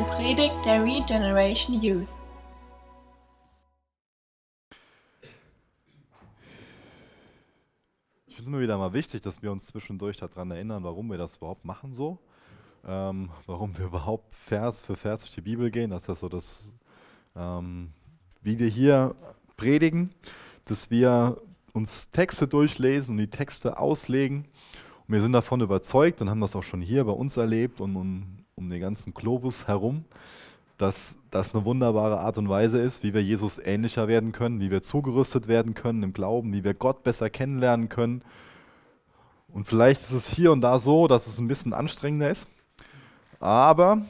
eine Predigt der Regeneration Youth. Ich finde es immer wieder mal wichtig, dass wir uns zwischendurch daran erinnern, warum wir das überhaupt machen so. Ähm, warum wir überhaupt Vers für Vers durch die Bibel gehen. Das ist so das, ähm, wie wir hier predigen, dass wir uns Texte durchlesen und die Texte auslegen. Und wir sind davon überzeugt und haben das auch schon hier bei uns erlebt und, und um den ganzen Globus herum, dass das eine wunderbare Art und Weise ist, wie wir Jesus ähnlicher werden können, wie wir zugerüstet werden können im Glauben, wie wir Gott besser kennenlernen können. Und vielleicht ist es hier und da so, dass es ein bisschen anstrengender ist. Aber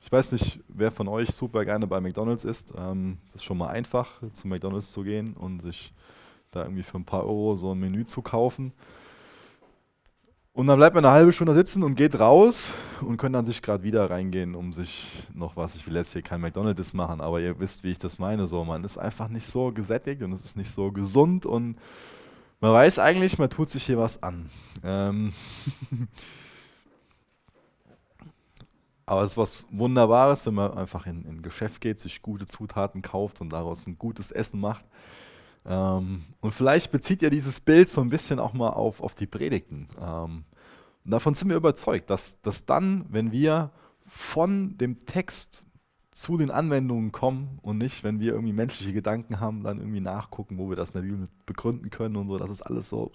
ich weiß nicht, wer von euch super gerne bei McDonald's ist. Ähm, das ist schon mal einfach, zu McDonald's zu gehen und sich da irgendwie für ein paar Euro so ein Menü zu kaufen. Und dann bleibt man eine halbe Stunde sitzen und geht raus und kann dann sich gerade wieder reingehen, um sich noch was. Ich will jetzt hier kein McDonald's machen, aber ihr wisst, wie ich das meine. So, man ist einfach nicht so gesättigt und es ist nicht so gesund und man weiß eigentlich, man tut sich hier was an. Ähm aber es ist was Wunderbares, wenn man einfach in ein Geschäft geht, sich gute Zutaten kauft und daraus ein gutes Essen macht. Ähm, und vielleicht bezieht ihr dieses Bild so ein bisschen auch mal auf, auf die Predigten. Ähm, davon sind wir überzeugt, dass, dass dann, wenn wir von dem Text zu den Anwendungen kommen und nicht, wenn wir irgendwie menschliche Gedanken haben, dann irgendwie nachgucken, wo wir das in der Bibel begründen können und so, das ist alles so.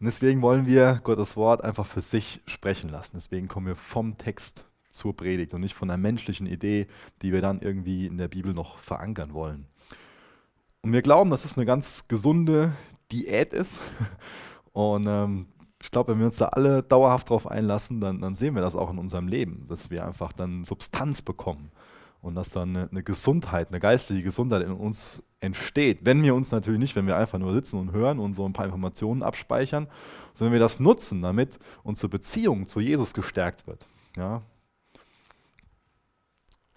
Und deswegen wollen wir Gottes Wort einfach für sich sprechen lassen. Deswegen kommen wir vom Text zur Predigt und nicht von einer menschlichen Idee, die wir dann irgendwie in der Bibel noch verankern wollen. Und wir glauben, dass es eine ganz gesunde Diät ist. Und ähm, ich glaube, wenn wir uns da alle dauerhaft drauf einlassen, dann, dann, sehen wir das auch in unserem Leben, dass wir einfach dann Substanz bekommen und dass dann eine, eine, Gesundheit, eine geistliche Gesundheit in uns entsteht. Wenn wir uns natürlich nicht, wenn wir einfach nur sitzen und hören und so ein paar Informationen abspeichern, sondern wir das nutzen, damit unsere Beziehung zu Jesus gestärkt wird. Ja,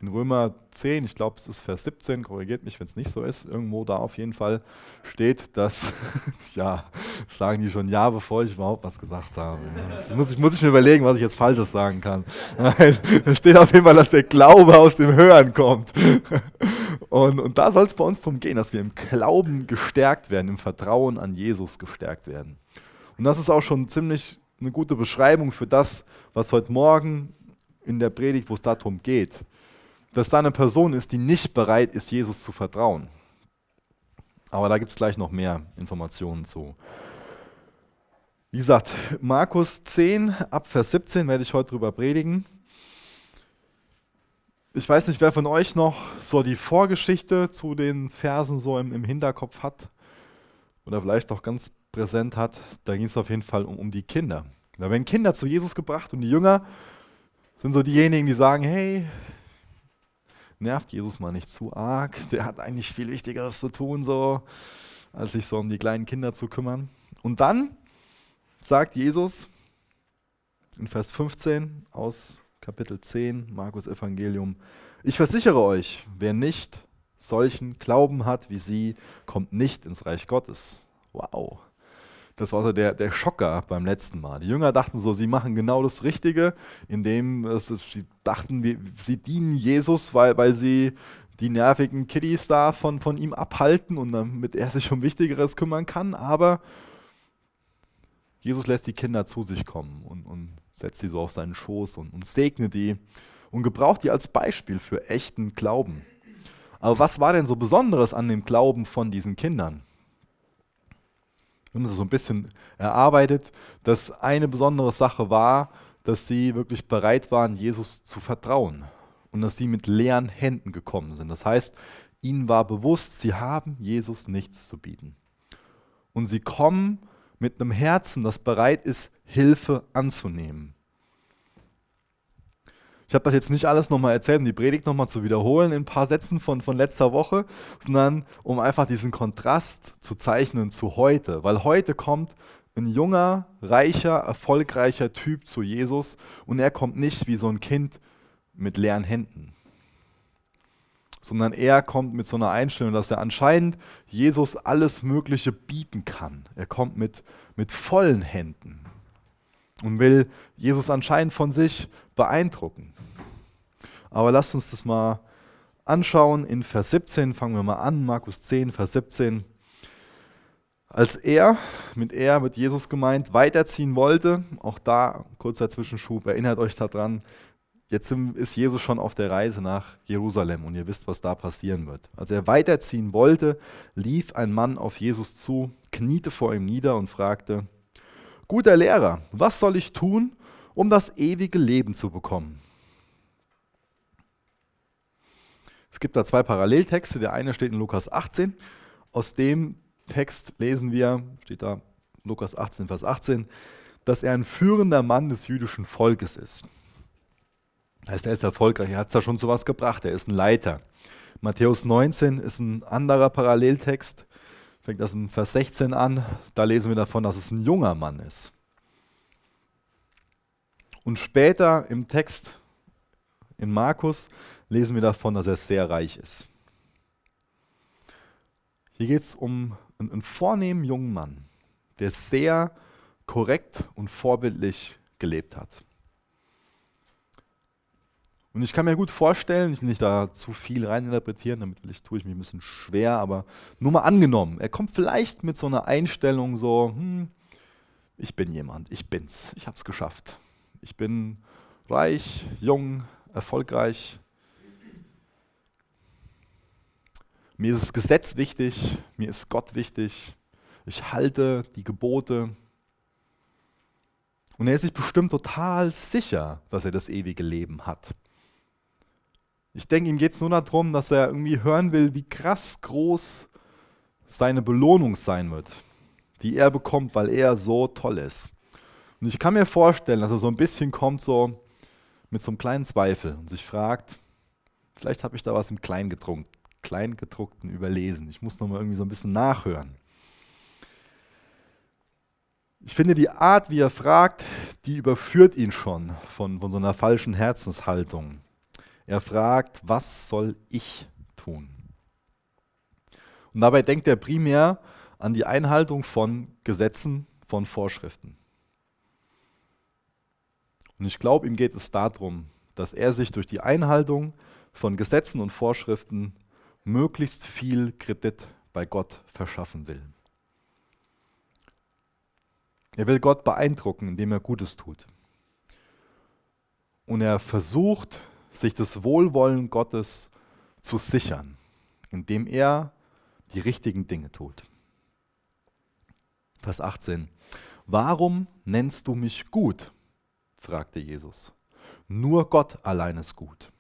in Römer 10, ich glaube es ist Vers 17, korrigiert mich, wenn es nicht so ist, irgendwo da auf jeden Fall steht, dass, ja, das sagen die schon ja, bevor ich überhaupt was gesagt habe. Das muss ich, muss ich mir überlegen, was ich jetzt Falsches sagen kann. Da steht auf jeden Fall, dass der Glaube aus dem Hören kommt. Und, und da soll es bei uns darum gehen, dass wir im Glauben gestärkt werden, im Vertrauen an Jesus gestärkt werden. Und das ist auch schon ziemlich eine gute Beschreibung für das, was heute Morgen in der Predigt, wo es darum geht, dass da eine Person ist, die nicht bereit ist, Jesus zu vertrauen. Aber da gibt es gleich noch mehr Informationen zu. Wie gesagt, Markus 10 ab Vers 17 werde ich heute drüber predigen. Ich weiß nicht, wer von euch noch so die Vorgeschichte zu den Versen so im, im Hinterkopf hat oder vielleicht auch ganz präsent hat. Da ging es auf jeden Fall um, um die Kinder. Da werden Kinder zu Jesus gebracht und die Jünger sind so diejenigen, die sagen, hey, nervt Jesus mal nicht zu arg. Der hat eigentlich viel Wichtigeres zu tun, so, als sich so um die kleinen Kinder zu kümmern. Und dann sagt Jesus in Vers 15 aus Kapitel 10, Markus Evangelium, ich versichere euch, wer nicht solchen Glauben hat wie sie, kommt nicht ins Reich Gottes. Wow. Das war so der, der Schocker beim letzten Mal. Die Jünger dachten so, sie machen genau das Richtige, indem es, sie dachten, sie dienen Jesus, weil, weil sie die nervigen Kiddies da von, von ihm abhalten und damit er sich um Wichtigeres kümmern kann. Aber Jesus lässt die Kinder zu sich kommen und, und setzt sie so auf seinen Schoß und, und segnet die und gebraucht die als Beispiel für echten Glauben. Aber was war denn so Besonderes an dem Glauben von diesen Kindern? Wir haben das so ein bisschen erarbeitet, dass eine besondere Sache war, dass sie wirklich bereit waren, Jesus zu vertrauen und dass sie mit leeren Händen gekommen sind. Das heißt, ihnen war bewusst, sie haben Jesus nichts zu bieten. Und sie kommen mit einem Herzen, das bereit ist, Hilfe anzunehmen. Ich habe das jetzt nicht alles nochmal erzählt, um die Predigt nochmal zu wiederholen in ein paar Sätzen von, von letzter Woche, sondern um einfach diesen Kontrast zu zeichnen zu heute. Weil heute kommt ein junger, reicher, erfolgreicher Typ zu Jesus und er kommt nicht wie so ein Kind mit leeren Händen, sondern er kommt mit so einer Einstellung, dass er anscheinend Jesus alles Mögliche bieten kann. Er kommt mit, mit vollen Händen und will Jesus anscheinend von sich beeindrucken. Aber lasst uns das mal anschauen. In Vers 17 fangen wir mal an, Markus 10, Vers 17. Als er, mit er, mit Jesus gemeint, weiterziehen wollte, auch da kurzer Zwischenschub, erinnert euch daran, jetzt ist Jesus schon auf der Reise nach Jerusalem und ihr wisst, was da passieren wird. Als er weiterziehen wollte, lief ein Mann auf Jesus zu, kniete vor ihm nieder und fragte, Guter Lehrer, was soll ich tun, um das ewige Leben zu bekommen? Es gibt da zwei Paralleltexte. Der eine steht in Lukas 18. Aus dem Text lesen wir, steht da Lukas 18, Vers 18, dass er ein führender Mann des jüdischen Volkes ist. Das heißt, er ist erfolgreich, er hat da schon sowas gebracht, er ist ein Leiter. Matthäus 19 ist ein anderer Paralleltext, fängt das im Vers 16 an, da lesen wir davon, dass es ein junger Mann ist. Und später im Text in Markus lesen wir davon, dass er sehr reich ist. Hier geht es um einen, einen vornehmen jungen Mann, der sehr korrekt und vorbildlich gelebt hat. Und ich kann mir gut vorstellen, ich will nicht da zu viel reininterpretieren, damit tue ich mich ein bisschen schwer, aber nur mal angenommen, er kommt vielleicht mit so einer Einstellung so, hm, ich bin jemand, ich bin's, ich habe es geschafft. Ich bin reich, jung, erfolgreich, Mir ist das Gesetz wichtig, mir ist Gott wichtig, ich halte die Gebote. Und er ist sich bestimmt total sicher, dass er das ewige Leben hat. Ich denke, ihm geht es nur darum, dass er irgendwie hören will, wie krass groß seine Belohnung sein wird, die er bekommt, weil er so toll ist. Und ich kann mir vorstellen, dass er so ein bisschen kommt, so mit so einem kleinen Zweifel und sich fragt, vielleicht habe ich da was im Kleingedruckten überlesen. Ich muss nochmal irgendwie so ein bisschen nachhören. Ich finde, die Art, wie er fragt, die überführt ihn schon von, von so einer falschen Herzenshaltung. Er fragt, was soll ich tun? Und dabei denkt er primär an die Einhaltung von Gesetzen, von Vorschriften. Und ich glaube, ihm geht es darum, dass er sich durch die Einhaltung von Gesetzen und Vorschriften möglichst viel Kredit bei Gott verschaffen will. Er will Gott beeindrucken, indem er Gutes tut. Und er versucht, sich das Wohlwollen Gottes zu sichern, indem er die richtigen Dinge tut. Vers 18. Warum nennst du mich gut? fragte Jesus. Nur Gott allein ist gut.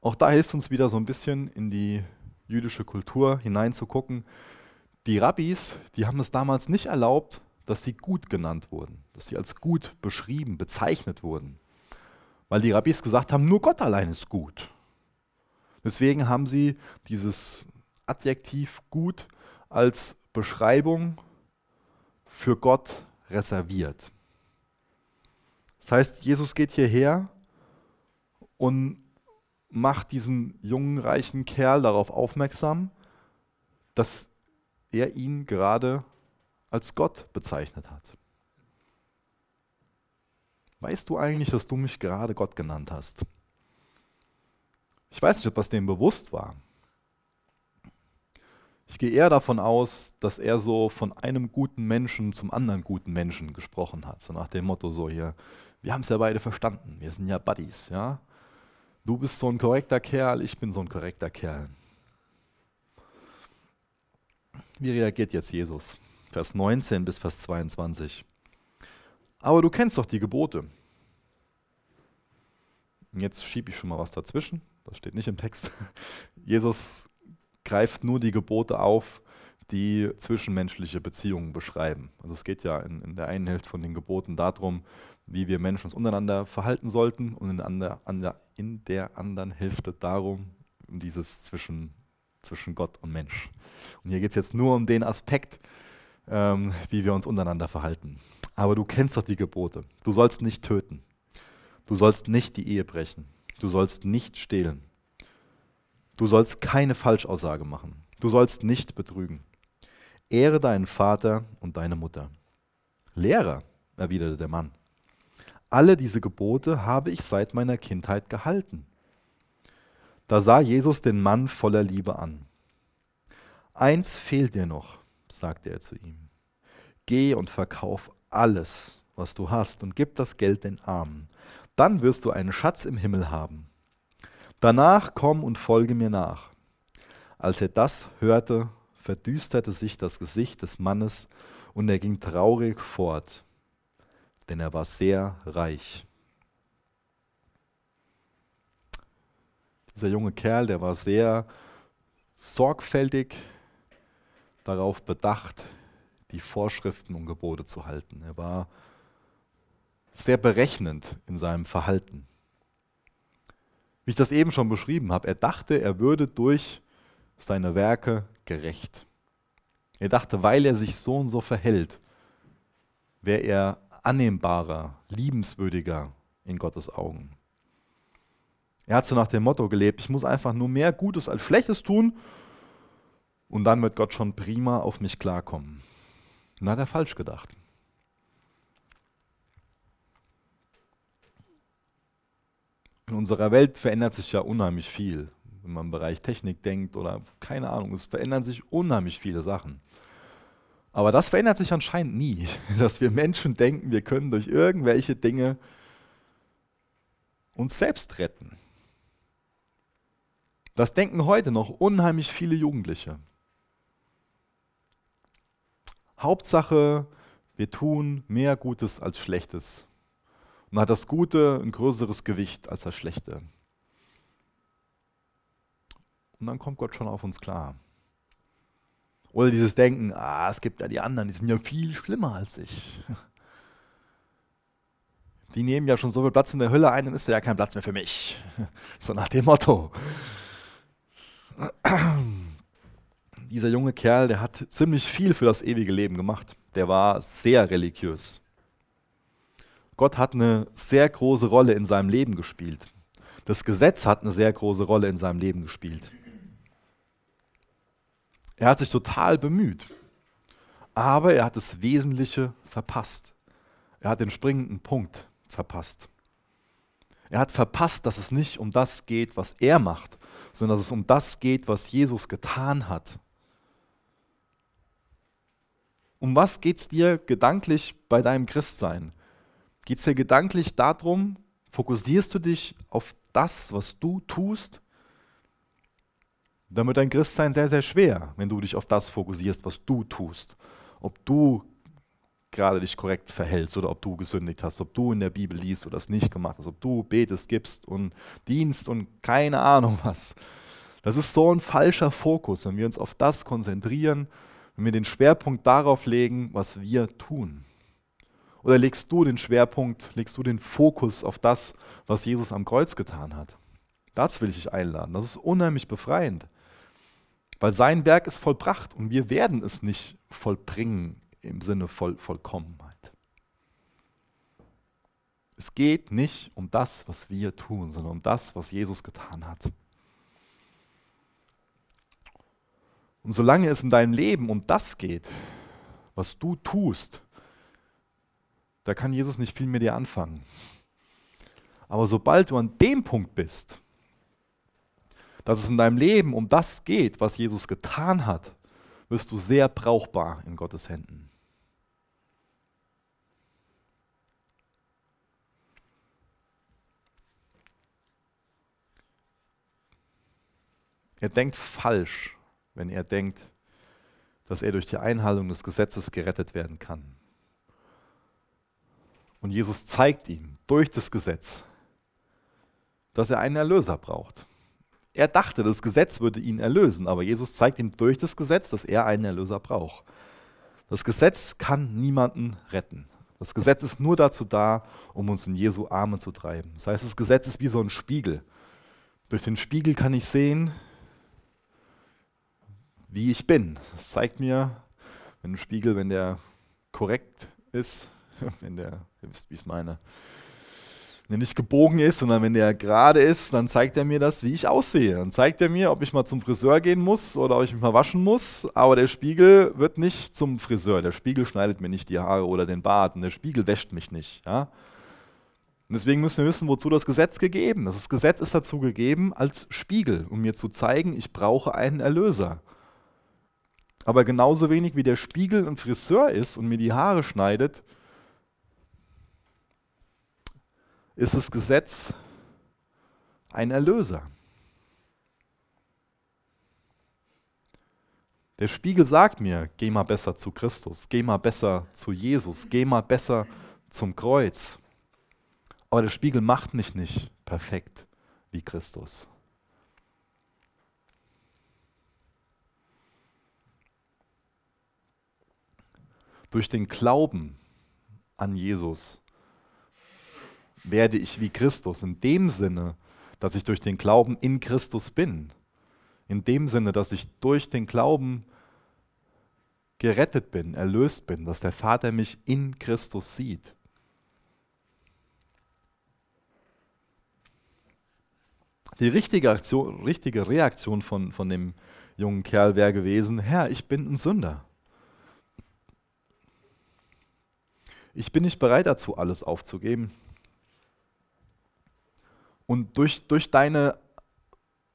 Auch da hilft uns wieder so ein bisschen in die jüdische Kultur hineinzugucken. Die Rabbis, die haben es damals nicht erlaubt, dass sie gut genannt wurden, dass sie als gut beschrieben, bezeichnet wurden. Weil die Rabbis gesagt haben, nur Gott allein ist gut. Deswegen haben sie dieses Adjektiv gut als Beschreibung für Gott reserviert. Das heißt, Jesus geht hierher und macht diesen jungen, reichen Kerl darauf aufmerksam, dass er ihn gerade als Gott bezeichnet hat. Weißt du eigentlich, dass du mich gerade Gott genannt hast? Ich weiß nicht, ob das dem bewusst war. Ich gehe eher davon aus, dass er so von einem guten Menschen zum anderen guten Menschen gesprochen hat. So nach dem Motto so hier, wir haben es ja beide verstanden, wir sind ja Buddies, ja. Du bist so ein korrekter Kerl, ich bin so ein korrekter Kerl. Wie reagiert jetzt Jesus? Vers 19 bis Vers 22. Aber du kennst doch die Gebote. Jetzt schiebe ich schon mal was dazwischen. Das steht nicht im Text. Jesus greift nur die Gebote auf, die zwischenmenschliche Beziehungen beschreiben. Also es geht ja in, in der einen Hälfte von den Geboten darum, wie wir Menschen uns untereinander verhalten sollten und in der, andre, in der anderen Hälfte darum, um dieses zwischen, zwischen Gott und Mensch. Und hier geht es jetzt nur um den Aspekt, ähm, wie wir uns untereinander verhalten. Aber du kennst doch die Gebote. Du sollst nicht töten. Du sollst nicht die Ehe brechen. Du sollst nicht stehlen. Du sollst keine Falschaussage machen. Du sollst nicht betrügen. Ehre deinen Vater und deine Mutter. Lehrer, erwiderte der Mann. Alle diese Gebote habe ich seit meiner Kindheit gehalten. Da sah Jesus den Mann voller Liebe an. Eins fehlt dir noch, sagte er zu ihm. Geh und verkauf alles, was du hast, und gib das Geld den Armen. Dann wirst du einen Schatz im Himmel haben. Danach komm und folge mir nach. Als er das hörte, verdüsterte sich das Gesicht des Mannes und er ging traurig fort, denn er war sehr reich. Dieser junge Kerl, der war sehr sorgfältig darauf bedacht, die Vorschriften und Gebote zu halten. Er war sehr berechnend in seinem Verhalten. Wie ich das eben schon beschrieben habe, er dachte, er würde durch seine Werke gerecht. Er dachte, weil er sich so und so verhält, wäre er annehmbarer, liebenswürdiger in Gottes Augen. Er hat so nach dem Motto gelebt, ich muss einfach nur mehr Gutes als Schlechtes tun und dann wird Gott schon prima auf mich klarkommen. Und dann hat er falsch gedacht. In unserer Welt verändert sich ja unheimlich viel, wenn man im Bereich Technik denkt oder keine Ahnung, es verändern sich unheimlich viele Sachen. Aber das verändert sich anscheinend nie, dass wir Menschen denken, wir können durch irgendwelche Dinge uns selbst retten. Das denken heute noch unheimlich viele Jugendliche. Hauptsache, wir tun mehr Gutes als Schlechtes. Und hat das Gute ein größeres Gewicht als das Schlechte. Und dann kommt Gott schon auf uns klar. Oder dieses Denken, ah, es gibt ja die anderen, die sind ja viel schlimmer als ich. Die nehmen ja schon so viel Platz in der Hölle ein, dann ist da ja kein Platz mehr für mich. So nach dem Motto. Dieser junge Kerl, der hat ziemlich viel für das ewige Leben gemacht. Der war sehr religiös. Gott hat eine sehr große Rolle in seinem Leben gespielt. Das Gesetz hat eine sehr große Rolle in seinem Leben gespielt. Er hat sich total bemüht, aber er hat das Wesentliche verpasst. Er hat den springenden Punkt verpasst. Er hat verpasst, dass es nicht um das geht, was er macht, sondern dass es um das geht, was Jesus getan hat. Um was geht es dir gedanklich bei deinem Christsein? Geht es dir gedanklich darum, fokussierst du dich auf das, was du tust? Dann wird dein Christsein sehr, sehr schwer, wenn du dich auf das fokussierst, was du tust. Ob du gerade dich korrekt verhältst oder ob du gesündigt hast, ob du in der Bibel liest oder es nicht gemacht hast, ob du betest, gibst und dienst und keine Ahnung was. Das ist so ein falscher Fokus, wenn wir uns auf das konzentrieren, wenn wir den Schwerpunkt darauf legen, was wir tun. Oder legst du den Schwerpunkt, legst du den Fokus auf das, was Jesus am Kreuz getan hat? Das will ich dich einladen. Das ist unheimlich befreiend. Weil sein Werk ist vollbracht und wir werden es nicht vollbringen im Sinne voll, Vollkommenheit. Es geht nicht um das, was wir tun, sondern um das, was Jesus getan hat. Und solange es in deinem Leben um das geht, was du tust, da kann Jesus nicht viel mit dir anfangen. Aber sobald du an dem Punkt bist, dass es in deinem Leben um das geht, was Jesus getan hat, wirst du sehr brauchbar in Gottes Händen. Er denkt falsch, wenn er denkt, dass er durch die Einhaltung des Gesetzes gerettet werden kann. Und Jesus zeigt ihm durch das Gesetz, dass er einen Erlöser braucht. Er dachte, das Gesetz würde ihn erlösen, aber Jesus zeigt ihm durch das Gesetz, dass er einen Erlöser braucht. Das Gesetz kann niemanden retten. Das Gesetz ist nur dazu da, um uns in Jesu Arme zu treiben. Das heißt, das Gesetz ist wie so ein Spiegel. Durch den Spiegel kann ich sehen, wie ich bin. Das zeigt mir, wenn ein Spiegel, wenn der korrekt ist, wenn der, ihr wisst, wie ich es meine, wenn er nicht gebogen ist, sondern wenn der gerade ist, dann zeigt er mir das, wie ich aussehe. Dann zeigt er mir, ob ich mal zum Friseur gehen muss oder ob ich mich mal waschen muss. Aber der Spiegel wird nicht zum Friseur. Der Spiegel schneidet mir nicht die Haare oder den Bart und der Spiegel wäscht mich nicht. Ja? Und deswegen müssen wir wissen, wozu das Gesetz gegeben ist. Das Gesetz ist dazu gegeben als Spiegel, um mir zu zeigen, ich brauche einen Erlöser. Aber genauso wenig wie der Spiegel ein Friseur ist und mir die Haare schneidet, ist das Gesetz ein Erlöser. Der Spiegel sagt mir, geh mal besser zu Christus, geh mal besser zu Jesus, geh mal besser zum Kreuz. Aber der Spiegel macht mich nicht perfekt wie Christus. Durch den Glauben an Jesus werde ich wie Christus in dem Sinne, dass ich durch den Glauben in Christus bin. In dem Sinne, dass ich durch den Glauben gerettet bin, erlöst bin, dass der Vater mich in Christus sieht. Die richtige, Aktion, richtige Reaktion von, von dem jungen Kerl wäre gewesen, Herr, ich bin ein Sünder. Ich bin nicht bereit dazu, alles aufzugeben. Und durch, durch deine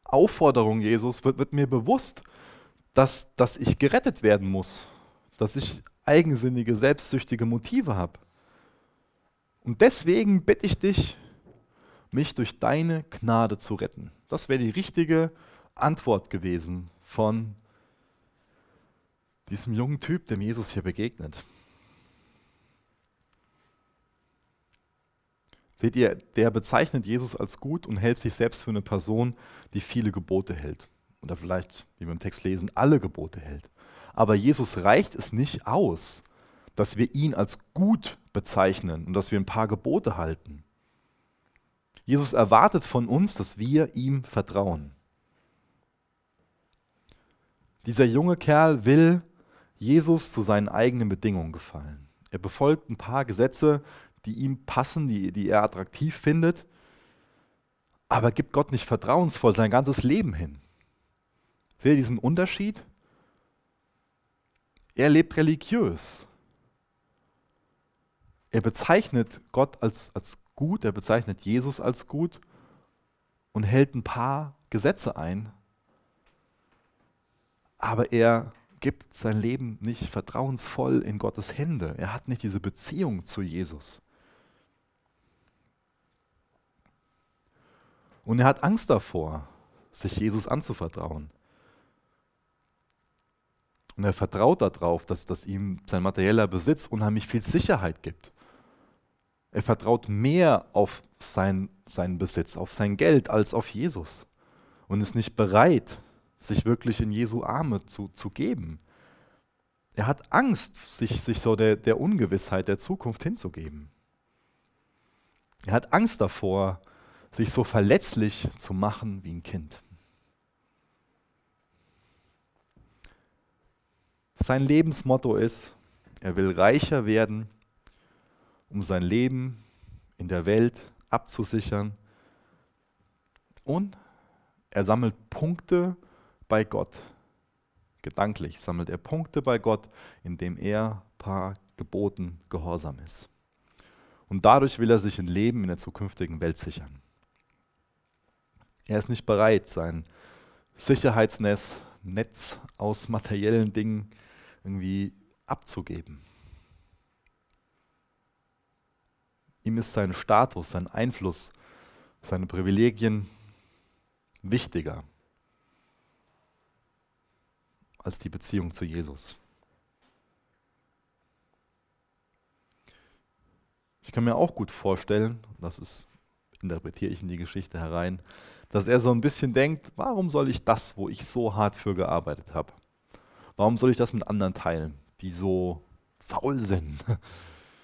Aufforderung, Jesus, wird, wird mir bewusst, dass, dass ich gerettet werden muss dass ich eigensinnige, selbstsüchtige Motive habe. Und deswegen bitte ich dich, mich durch deine Gnade zu retten. Das wäre die richtige Antwort gewesen von diesem jungen Typ, dem Jesus hier begegnet. Seht ihr, der bezeichnet Jesus als gut und hält sich selbst für eine Person, die viele Gebote hält. Oder vielleicht, wie wir im Text lesen, alle Gebote hält. Aber Jesus reicht es nicht aus, dass wir ihn als gut bezeichnen und dass wir ein paar Gebote halten. Jesus erwartet von uns, dass wir ihm vertrauen. Dieser junge Kerl will Jesus zu seinen eigenen Bedingungen gefallen. Er befolgt ein paar Gesetze, die ihm passen, die, die er attraktiv findet, aber gibt Gott nicht vertrauensvoll sein ganzes Leben hin. Seht ihr diesen Unterschied? Er lebt religiös. Er bezeichnet Gott als, als gut, er bezeichnet Jesus als gut und hält ein paar Gesetze ein, aber er gibt sein Leben nicht vertrauensvoll in Gottes Hände. Er hat nicht diese Beziehung zu Jesus. Und er hat Angst davor, sich Jesus anzuvertrauen. Und er vertraut darauf, dass, dass ihm sein materieller Besitz unheimlich viel Sicherheit gibt. Er vertraut mehr auf sein, seinen Besitz, auf sein Geld als auf Jesus. Und ist nicht bereit, sich wirklich in Jesu Arme zu, zu geben. Er hat Angst, sich, sich so der, der Ungewissheit der Zukunft hinzugeben. Er hat Angst davor, sich so verletzlich zu machen wie ein Kind. Sein Lebensmotto ist, er will reicher werden, um sein Leben in der Welt abzusichern. Und er sammelt Punkte bei Gott. Gedanklich sammelt er Punkte bei Gott, indem er paar Geboten gehorsam ist. Und dadurch will er sich ein Leben in der zukünftigen Welt sichern. Er ist nicht bereit, sein Sicherheitsnetz Netz aus materiellen Dingen irgendwie abzugeben. Ihm ist sein Status, sein Einfluss, seine Privilegien wichtiger als die Beziehung zu Jesus. Ich kann mir auch gut vorstellen, das ist, interpretiere ich in die Geschichte herein, dass er so ein bisschen denkt, warum soll ich das, wo ich so hart für gearbeitet habe, Warum soll ich das mit anderen teilen, die so faul sind,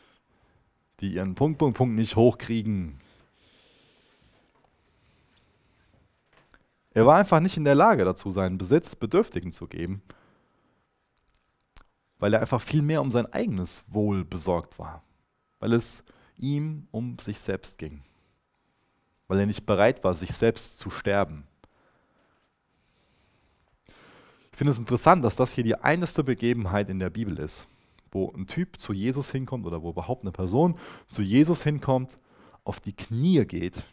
die ihren Punkt, Punkt, Punkt nicht hochkriegen? Er war einfach nicht in der Lage dazu, seinen Besitz Bedürftigen zu geben, weil er einfach viel mehr um sein eigenes Wohl besorgt war, weil es ihm um sich selbst ging, weil er nicht bereit war, sich selbst zu sterben. finde es interessant, dass das hier die einzige Begebenheit in der Bibel ist, wo ein Typ zu Jesus hinkommt oder wo überhaupt eine Person zu Jesus hinkommt, auf die Knie geht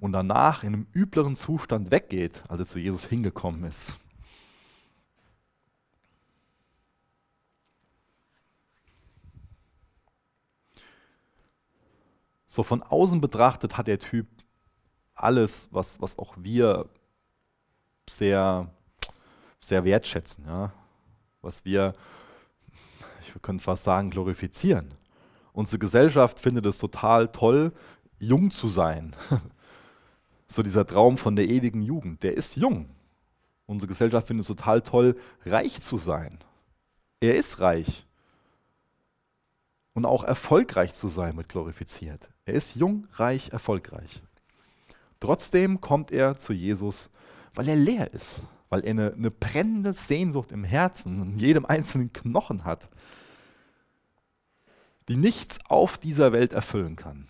und danach in einem übleren Zustand weggeht, als er zu Jesus hingekommen ist. So von außen betrachtet hat der Typ alles, was, was auch wir sehr, sehr wertschätzen, ja? was wir, ich könnte fast sagen, glorifizieren. Unsere Gesellschaft findet es total toll, jung zu sein. so dieser Traum von der ewigen Jugend, der ist jung. Unsere Gesellschaft findet es total toll, reich zu sein. Er ist reich. Und auch erfolgreich zu sein wird glorifiziert. Er ist jung, reich, erfolgreich. Trotzdem kommt er zu Jesus, weil er leer ist, weil er eine, eine brennende Sehnsucht im Herzen und in jedem einzelnen Knochen hat die nichts auf dieser Welt erfüllen kann.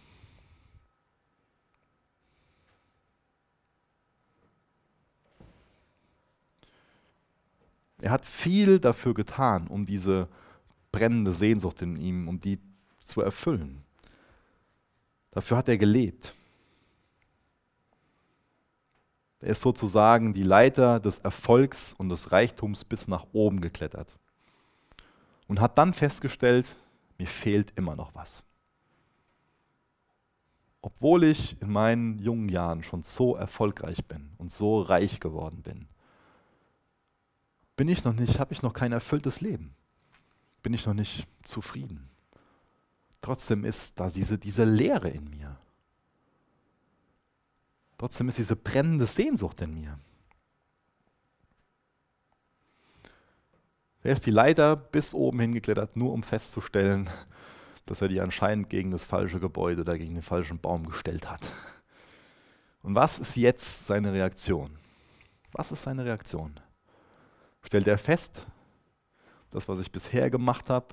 Er hat viel dafür getan, um diese brennende Sehnsucht in ihm, um die zu erfüllen. Dafür hat er gelebt. Er ist sozusagen die Leiter des Erfolgs und des Reichtums bis nach oben geklettert. Und hat dann festgestellt, mir fehlt immer noch was. Obwohl ich in meinen jungen Jahren schon so erfolgreich bin und so reich geworden bin, bin ich noch nicht, habe ich noch kein erfülltes Leben. Bin ich noch nicht zufrieden. Trotzdem ist da diese, diese Leere in mir. Trotzdem ist diese brennende Sehnsucht in mir. Er ist die Leiter bis oben hingeklettert, nur um festzustellen, dass er die anscheinend gegen das falsche Gebäude oder gegen den falschen Baum gestellt hat. Und was ist jetzt seine Reaktion? Was ist seine Reaktion? Stellt er fest, das, was ich bisher gemacht habe,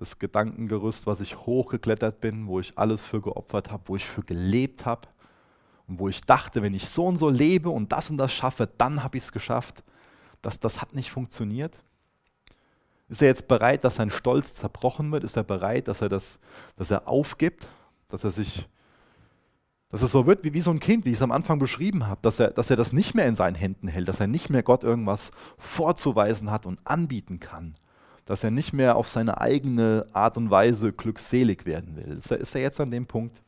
das Gedankengerüst, was ich hochgeklettert bin, wo ich alles für geopfert habe, wo ich für gelebt habe und wo ich dachte, wenn ich so und so lebe und das und das schaffe, dann habe ich es geschafft dass das hat nicht funktioniert? Ist er jetzt bereit, dass sein Stolz zerbrochen wird? Ist er bereit, dass er das, dass er aufgibt, dass er sich, dass es so wird wie, wie so ein Kind, wie ich es am Anfang beschrieben habe, dass er, dass er das nicht mehr in seinen Händen hält, dass er nicht mehr Gott irgendwas vorzuweisen hat und anbieten kann, dass er nicht mehr auf seine eigene Art und Weise glückselig werden will. Ist er, ist er jetzt an dem Punkt?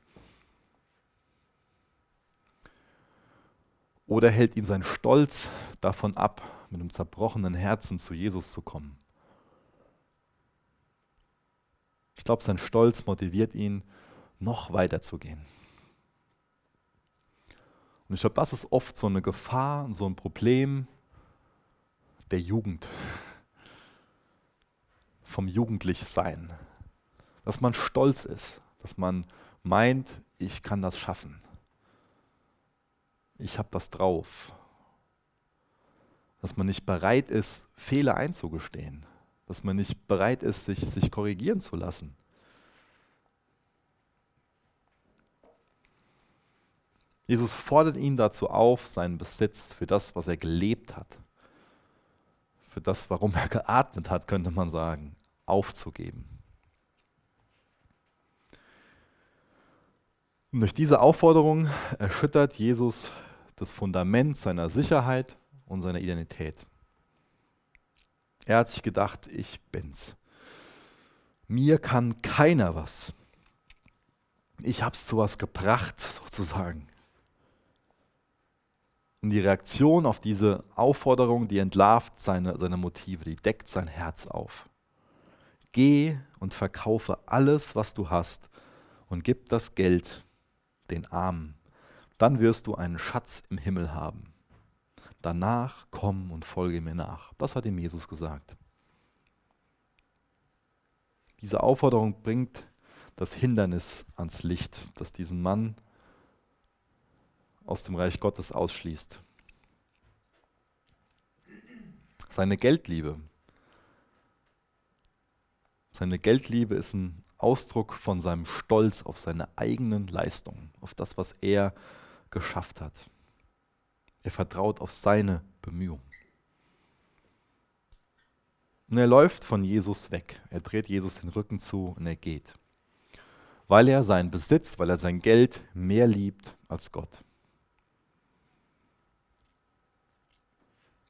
Oder hält ihn sein Stolz davon ab, mit einem zerbrochenen Herzen zu Jesus zu kommen. Ich glaube, sein Stolz motiviert ihn, noch weiter zu gehen. Und ich glaube, das ist oft so eine Gefahr und so ein Problem der Jugend, vom Jugendlichsein. Dass man stolz ist, dass man meint, ich kann das schaffen. Ich habe das drauf dass man nicht bereit ist, Fehler einzugestehen, dass man nicht bereit ist, sich, sich korrigieren zu lassen. Jesus fordert ihn dazu auf, seinen Besitz für das, was er gelebt hat, für das, warum er geatmet hat, könnte man sagen, aufzugeben. Und durch diese Aufforderung erschüttert Jesus das Fundament seiner Sicherheit und seiner Identität. Er hat sich gedacht, ich bin's. Mir kann keiner was. Ich hab's zu was gebracht, sozusagen. Und die Reaktion auf diese Aufforderung, die entlarvt seine, seine Motive, die deckt sein Herz auf. Geh und verkaufe alles, was du hast, und gib das Geld den Armen. Dann wirst du einen Schatz im Himmel haben danach komm und folge mir nach. Das hat ihm Jesus gesagt. Diese Aufforderung bringt das Hindernis ans Licht, das diesen Mann aus dem Reich Gottes ausschließt. Seine Geldliebe. Seine Geldliebe ist ein Ausdruck von seinem Stolz auf seine eigenen Leistungen, auf das, was er geschafft hat. Er vertraut auf seine Bemühungen. Und er läuft von Jesus weg. Er dreht Jesus den Rücken zu und er geht. weil er seinen Besitz, weil er sein Geld mehr liebt als Gott.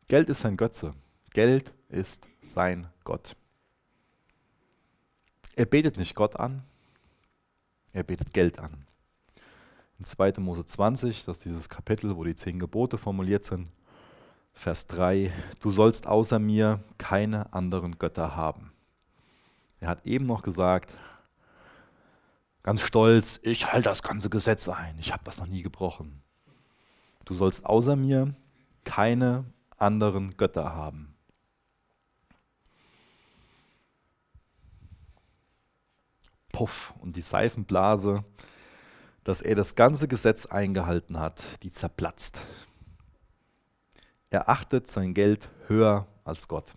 Geld ist sein Götze. Geld ist sein Gott. Er betet nicht Gott an, er betet Geld an. In 2. Mose 20, das ist dieses Kapitel, wo die zehn Gebote formuliert sind, Vers 3, du sollst außer mir keine anderen Götter haben. Er hat eben noch gesagt, ganz stolz, ich halte das ganze Gesetz ein, ich habe das noch nie gebrochen. Du sollst außer mir keine anderen Götter haben. Puff und die Seifenblase, dass er das ganze Gesetz eingehalten hat, die zerplatzt. Er achtet sein Geld höher als Gott.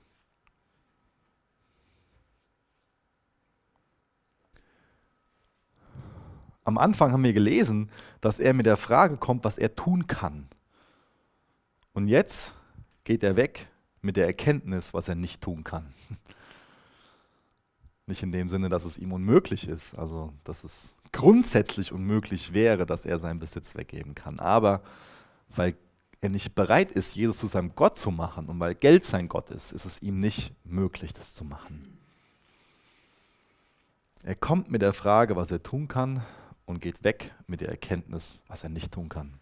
Am Anfang haben wir gelesen, dass er mit der Frage kommt, was er tun kann. Und jetzt geht er weg mit der Erkenntnis, was er nicht tun kann. Nicht in dem Sinne, dass es ihm unmöglich ist, also dass es grundsätzlich unmöglich wäre, dass er seinen Besitz weggeben kann. Aber weil er nicht bereit ist, Jesus zu seinem Gott zu machen und weil Geld sein Gott ist, ist es ihm nicht möglich, das zu machen. Er kommt mit der Frage, was er tun kann und geht weg mit der Erkenntnis, was er nicht tun kann.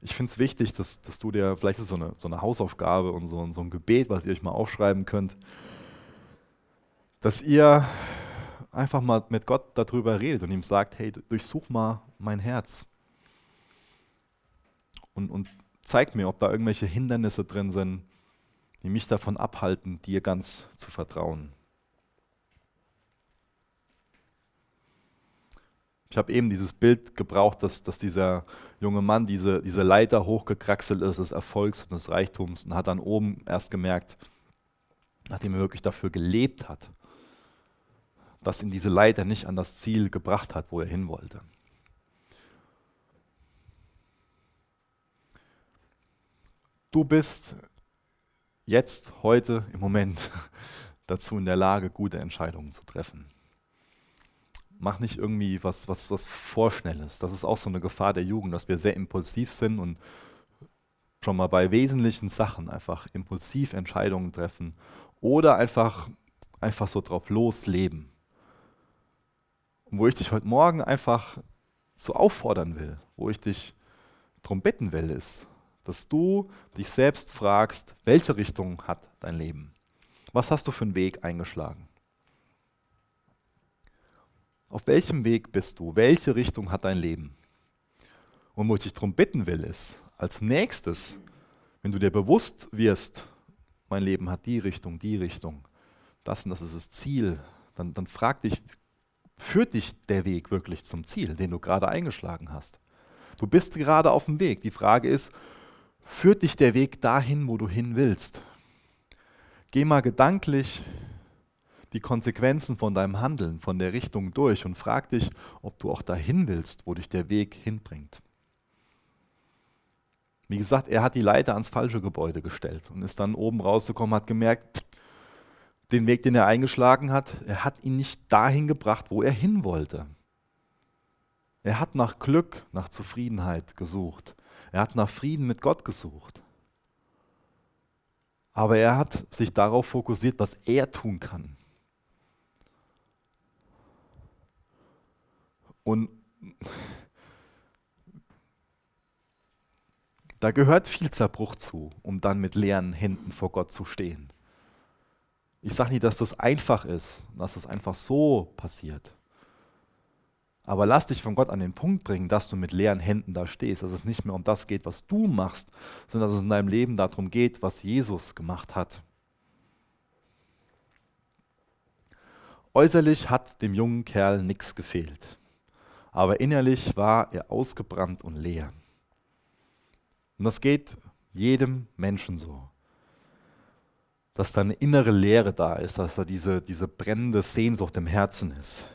Ich finde es wichtig, dass, dass du dir, vielleicht ist so eine, so eine Hausaufgabe und so, so ein Gebet, was ihr euch mal aufschreiben könnt, dass ihr einfach mal mit Gott darüber redet und ihm sagt, hey, durchsuch mal mein Herz. Und, und zeig mir, ob da irgendwelche Hindernisse drin sind, die mich davon abhalten, dir ganz zu vertrauen. Ich habe eben dieses Bild gebraucht, dass, dass dieser junge Mann diese, diese Leiter hochgekraxelt ist des Erfolgs und des Reichtums und hat dann oben erst gemerkt, nachdem er wirklich dafür gelebt hat, das ihn diese Leiter nicht an das Ziel gebracht hat, wo er hin wollte. Du bist jetzt, heute, im Moment dazu in der Lage, gute Entscheidungen zu treffen. Mach nicht irgendwie was, was, was Vorschnelles. Das ist auch so eine Gefahr der Jugend, dass wir sehr impulsiv sind und schon mal bei wesentlichen Sachen einfach impulsiv Entscheidungen treffen oder einfach, einfach so drauf losleben. Und wo ich dich heute Morgen einfach so auffordern will, wo ich dich darum bitten will, ist, dass du dich selbst fragst, welche Richtung hat dein Leben? Was hast du für einen Weg eingeschlagen? Auf welchem Weg bist du? Welche Richtung hat dein Leben? Und wo ich dich darum bitten will, ist, als nächstes, wenn du dir bewusst wirst, mein Leben hat die Richtung, die Richtung, das und das ist das Ziel, dann, dann frag dich, führt dich der Weg wirklich zum Ziel, den du gerade eingeschlagen hast? Du bist gerade auf dem Weg. Die Frage ist, führt dich der Weg dahin, wo du hin willst? Geh mal gedanklich die Konsequenzen von deinem Handeln, von der Richtung durch und frag dich, ob du auch dahin willst, wo dich der Weg hinbringt. Wie gesagt, er hat die Leiter ans falsche Gebäude gestellt und ist dann oben rausgekommen, hat gemerkt, den Weg, den er eingeschlagen hat, er hat ihn nicht dahin gebracht, wo er hin wollte. Er hat nach Glück, nach Zufriedenheit gesucht. Er hat nach Frieden mit Gott gesucht. Aber er hat sich darauf fokussiert, was er tun kann. Und da gehört viel Zerbruch zu, um dann mit leeren Händen vor Gott zu stehen. Ich sage nicht, dass das einfach ist, dass das einfach so passiert. Aber lass dich von Gott an den Punkt bringen, dass du mit leeren Händen da stehst, dass es nicht mehr um das geht, was du machst, sondern dass es in deinem Leben darum geht, was Jesus gemacht hat. Äußerlich hat dem jungen Kerl nichts gefehlt, aber innerlich war er ausgebrannt und leer. Und das geht jedem Menschen so dass da eine innere Leere da ist, dass da diese, diese brennende Sehnsucht im Herzen ist.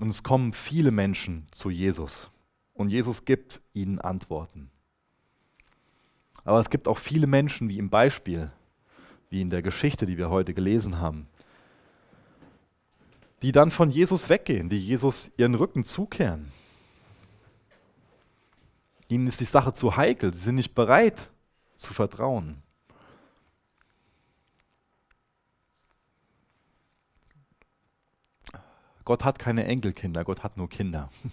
Und es kommen viele Menschen zu Jesus und Jesus gibt ihnen Antworten. Aber es gibt auch viele Menschen, wie im Beispiel, wie in der Geschichte, die wir heute gelesen haben, die dann von Jesus weggehen, die Jesus ihren Rücken zukehren. Ihnen ist die Sache zu heikel, sie sind nicht bereit zu vertrauen. Gott hat keine Enkelkinder, Gott hat nur Kinder.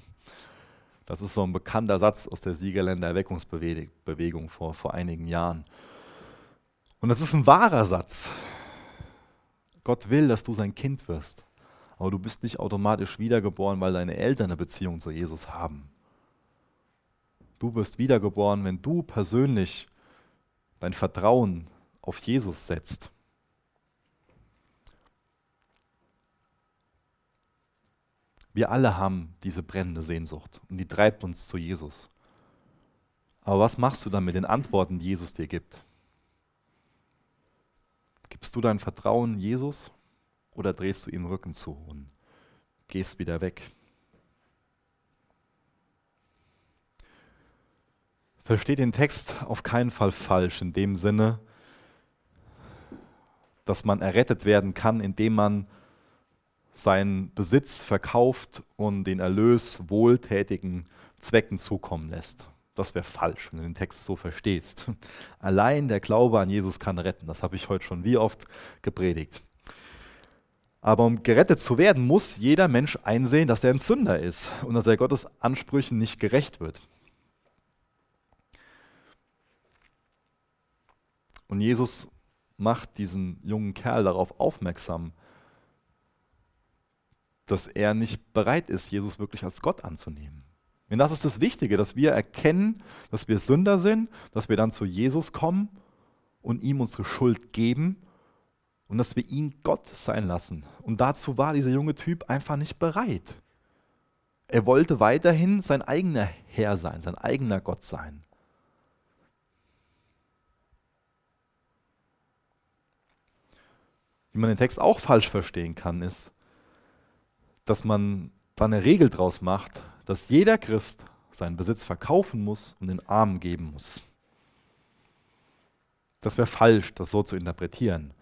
Das ist so ein bekannter Satz aus der Siegerländer Erweckungsbewegung vor, vor einigen Jahren. Und das ist ein wahrer Satz. Gott will, dass du sein Kind wirst. Aber du bist nicht automatisch wiedergeboren, weil deine Eltern eine Beziehung zu Jesus haben. Du wirst wiedergeboren, wenn du persönlich dein Vertrauen auf Jesus setzt. Wir alle haben diese brennende Sehnsucht und die treibt uns zu Jesus. Aber was machst du dann mit den Antworten, die Jesus dir gibt? Gibst du dein Vertrauen Jesus oder drehst du ihm Rücken zu und gehst wieder weg? Versteht den Text auf keinen Fall falsch in dem Sinne, dass man errettet werden kann, indem man seinen Besitz verkauft und den Erlös wohltätigen Zwecken zukommen lässt. Das wäre falsch, wenn du den Text so verstehst. Allein der Glaube an Jesus kann retten. Das habe ich heute schon wie oft gepredigt. Aber um gerettet zu werden, muss jeder Mensch einsehen, dass er ein Sünder ist und dass er Gottes Ansprüchen nicht gerecht wird. Und Jesus macht diesen jungen Kerl darauf aufmerksam, dass er nicht bereit ist, Jesus wirklich als Gott anzunehmen. Und das ist das Wichtige, dass wir erkennen, dass wir Sünder sind, dass wir dann zu Jesus kommen und ihm unsere Schuld geben und dass wir ihn Gott sein lassen. Und dazu war dieser junge Typ einfach nicht bereit. Er wollte weiterhin sein eigener Herr sein, sein eigener Gott sein. Wie man den Text auch falsch verstehen kann, ist, dass man da eine Regel draus macht, dass jeder Christ seinen Besitz verkaufen muss und den Armen geben muss. Das wäre falsch, das so zu interpretieren.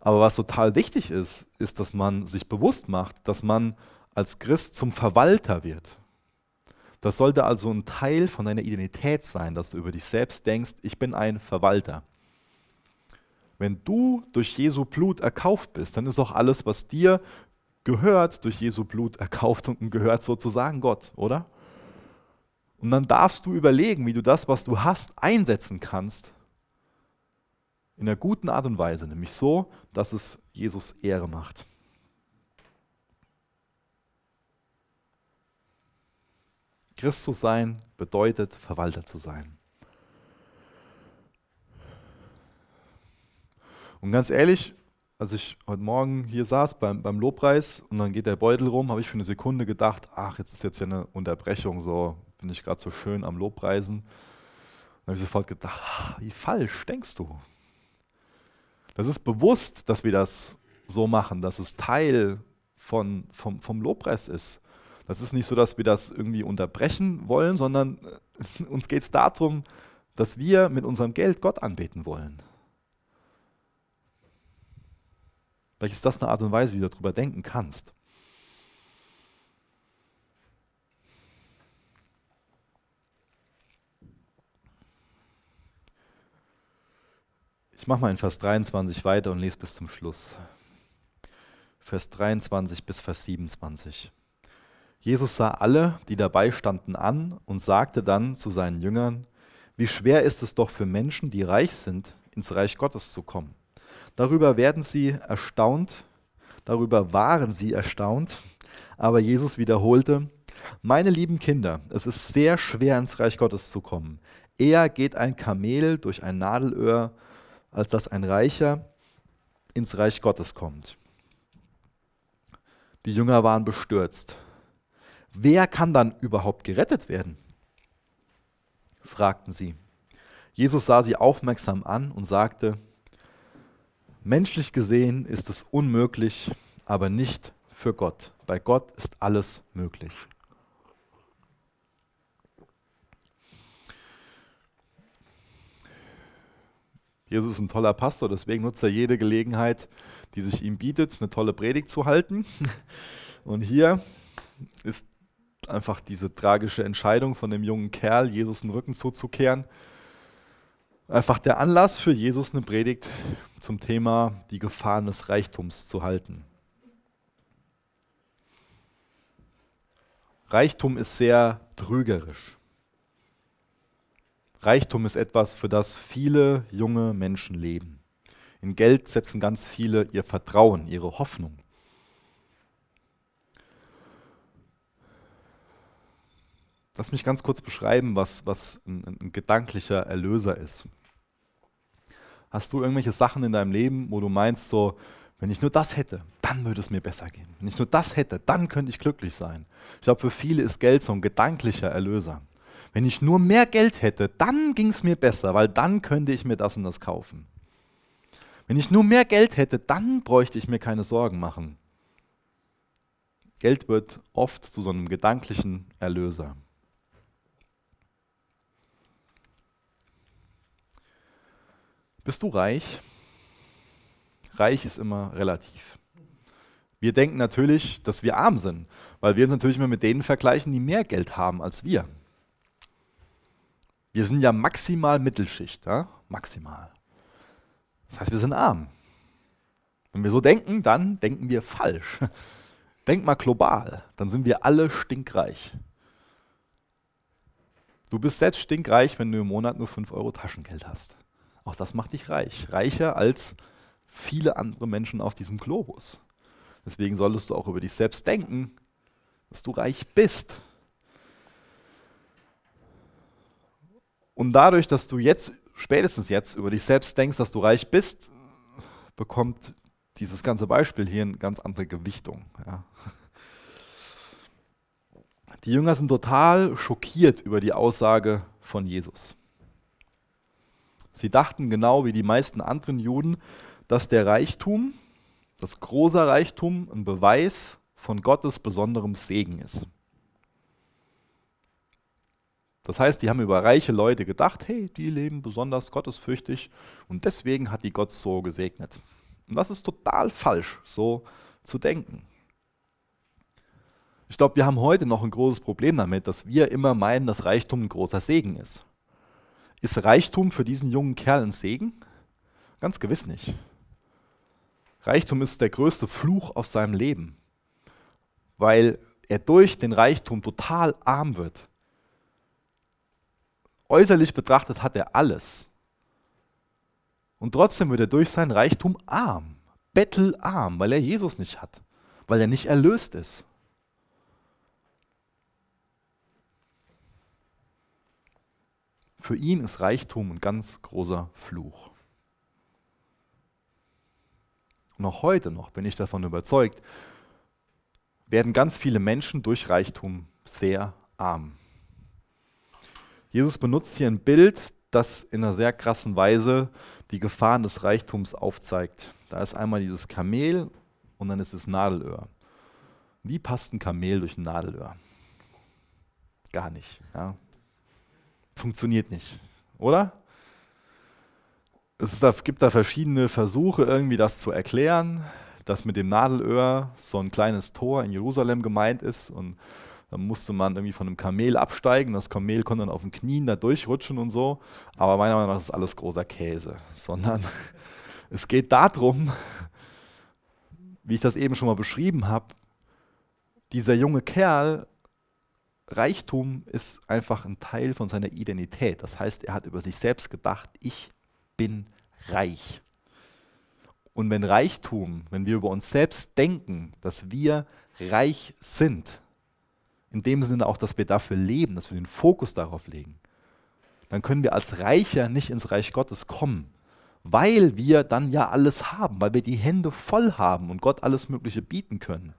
Aber was total wichtig ist, ist, dass man sich bewusst macht, dass man als Christ zum Verwalter wird. Das sollte also ein Teil von deiner Identität sein, dass du über dich selbst denkst, ich bin ein Verwalter. Wenn du durch Jesu Blut erkauft bist, dann ist auch alles, was dir gehört durch Jesu Blut erkauft und gehört sozusagen Gott, oder? Und dann darfst du überlegen, wie du das, was du hast, einsetzen kannst. In einer guten Art und Weise, nämlich so, dass es Jesus Ehre macht. Christus sein bedeutet, Verwalter zu sein. Und ganz ehrlich, als ich heute Morgen hier saß beim, beim Lobpreis und dann geht der Beutel rum, habe ich für eine Sekunde gedacht, ach, jetzt ist jetzt ja eine Unterbrechung, so bin ich gerade so schön am Lobpreisen. Dann habe ich sofort gedacht, ach, wie falsch denkst du? Das ist bewusst, dass wir das so machen, dass es Teil von, vom, vom Lobpreis ist. Das ist nicht so, dass wir das irgendwie unterbrechen wollen, sondern äh, uns geht es darum, dass wir mit unserem Geld Gott anbeten wollen. Vielleicht ist das eine Art und Weise, wie du darüber denken kannst. Ich mache mal in Vers 23 weiter und lese bis zum Schluss. Vers 23 bis Vers 27. Jesus sah alle, die dabei standen, an und sagte dann zu seinen Jüngern, wie schwer ist es doch für Menschen, die reich sind, ins Reich Gottes zu kommen. Darüber werden sie erstaunt, darüber waren sie erstaunt, aber Jesus wiederholte, meine lieben Kinder, es ist sehr schwer ins Reich Gottes zu kommen. Eher geht ein Kamel durch ein Nadelöhr, als dass ein Reicher ins Reich Gottes kommt. Die Jünger waren bestürzt. Wer kann dann überhaupt gerettet werden? fragten sie. Jesus sah sie aufmerksam an und sagte, Menschlich gesehen ist es unmöglich, aber nicht für Gott. Bei Gott ist alles möglich. Jesus ist ein toller Pastor, deswegen nutzt er jede Gelegenheit, die sich ihm bietet, eine tolle Predigt zu halten. Und hier ist einfach diese tragische Entscheidung von dem jungen Kerl, Jesus den Rücken zuzukehren, einfach der Anlass für Jesus eine Predigt zum Thema die Gefahren des Reichtums zu halten. Reichtum ist sehr trügerisch. Reichtum ist etwas, für das viele junge Menschen leben. In Geld setzen ganz viele ihr Vertrauen, ihre Hoffnung. Lass mich ganz kurz beschreiben, was, was ein, ein gedanklicher Erlöser ist. Hast du irgendwelche Sachen in deinem Leben, wo du meinst, so, wenn ich nur das hätte, dann würde es mir besser gehen. Wenn ich nur das hätte, dann könnte ich glücklich sein. Ich glaube, für viele ist Geld so ein gedanklicher Erlöser. Wenn ich nur mehr Geld hätte, dann ging es mir besser, weil dann könnte ich mir das und das kaufen. Wenn ich nur mehr Geld hätte, dann bräuchte ich mir keine Sorgen machen. Geld wird oft zu so einem gedanklichen Erlöser. Bist du reich? Reich ist immer relativ. Wir denken natürlich, dass wir arm sind, weil wir uns natürlich immer mit denen vergleichen, die mehr Geld haben als wir. Wir sind ja maximal Mittelschicht, ja? maximal. Das heißt, wir sind arm. Wenn wir so denken, dann denken wir falsch. Denk mal global, dann sind wir alle stinkreich. Du bist selbst stinkreich, wenn du im Monat nur 5 Euro Taschengeld hast. Auch das macht dich reich. Reicher als viele andere Menschen auf diesem Globus. Deswegen solltest du auch über dich selbst denken, dass du reich bist. Und dadurch, dass du jetzt, spätestens jetzt, über dich selbst denkst, dass du reich bist, bekommt dieses ganze Beispiel hier eine ganz andere Gewichtung. Ja. Die Jünger sind total schockiert über die Aussage von Jesus. Sie dachten genau wie die meisten anderen Juden, dass der Reichtum, das große Reichtum, ein Beweis von Gottes besonderem Segen ist. Das heißt, die haben über reiche Leute gedacht, hey, die leben besonders gottesfürchtig und deswegen hat die Gott so gesegnet. Und das ist total falsch, so zu denken. Ich glaube, wir haben heute noch ein großes Problem damit, dass wir immer meinen, dass Reichtum ein großer Segen ist. Ist Reichtum für diesen jungen Kerl ein Segen? Ganz gewiss nicht. Reichtum ist der größte Fluch auf seinem Leben, weil er durch den Reichtum total arm wird. Äußerlich betrachtet hat er alles. Und trotzdem wird er durch sein Reichtum arm, bettelarm, weil er Jesus nicht hat, weil er nicht erlöst ist. Für ihn ist Reichtum ein ganz großer Fluch. Und auch heute noch bin ich davon überzeugt, werden ganz viele Menschen durch Reichtum sehr arm. Jesus benutzt hier ein Bild, das in einer sehr krassen Weise die Gefahren des Reichtums aufzeigt. Da ist einmal dieses Kamel und dann ist das Nadelöhr. Wie passt ein Kamel durch ein Nadelöhr? Gar nicht. Ja funktioniert nicht, oder? Es gibt da verschiedene Versuche, irgendwie das zu erklären, dass mit dem Nadelöhr so ein kleines Tor in Jerusalem gemeint ist und dann musste man irgendwie von einem Kamel absteigen. Das Kamel konnte dann auf den Knien da durchrutschen und so. Aber meiner Meinung nach ist alles großer Käse. Sondern es geht darum, wie ich das eben schon mal beschrieben habe, dieser junge Kerl Reichtum ist einfach ein Teil von seiner Identität. Das heißt, er hat über sich selbst gedacht, ich bin reich. Und wenn Reichtum, wenn wir über uns selbst denken, dass wir reich sind, in dem Sinne auch, dass wir dafür leben, dass wir den Fokus darauf legen, dann können wir als Reicher nicht ins Reich Gottes kommen, weil wir dann ja alles haben, weil wir die Hände voll haben und Gott alles Mögliche bieten können.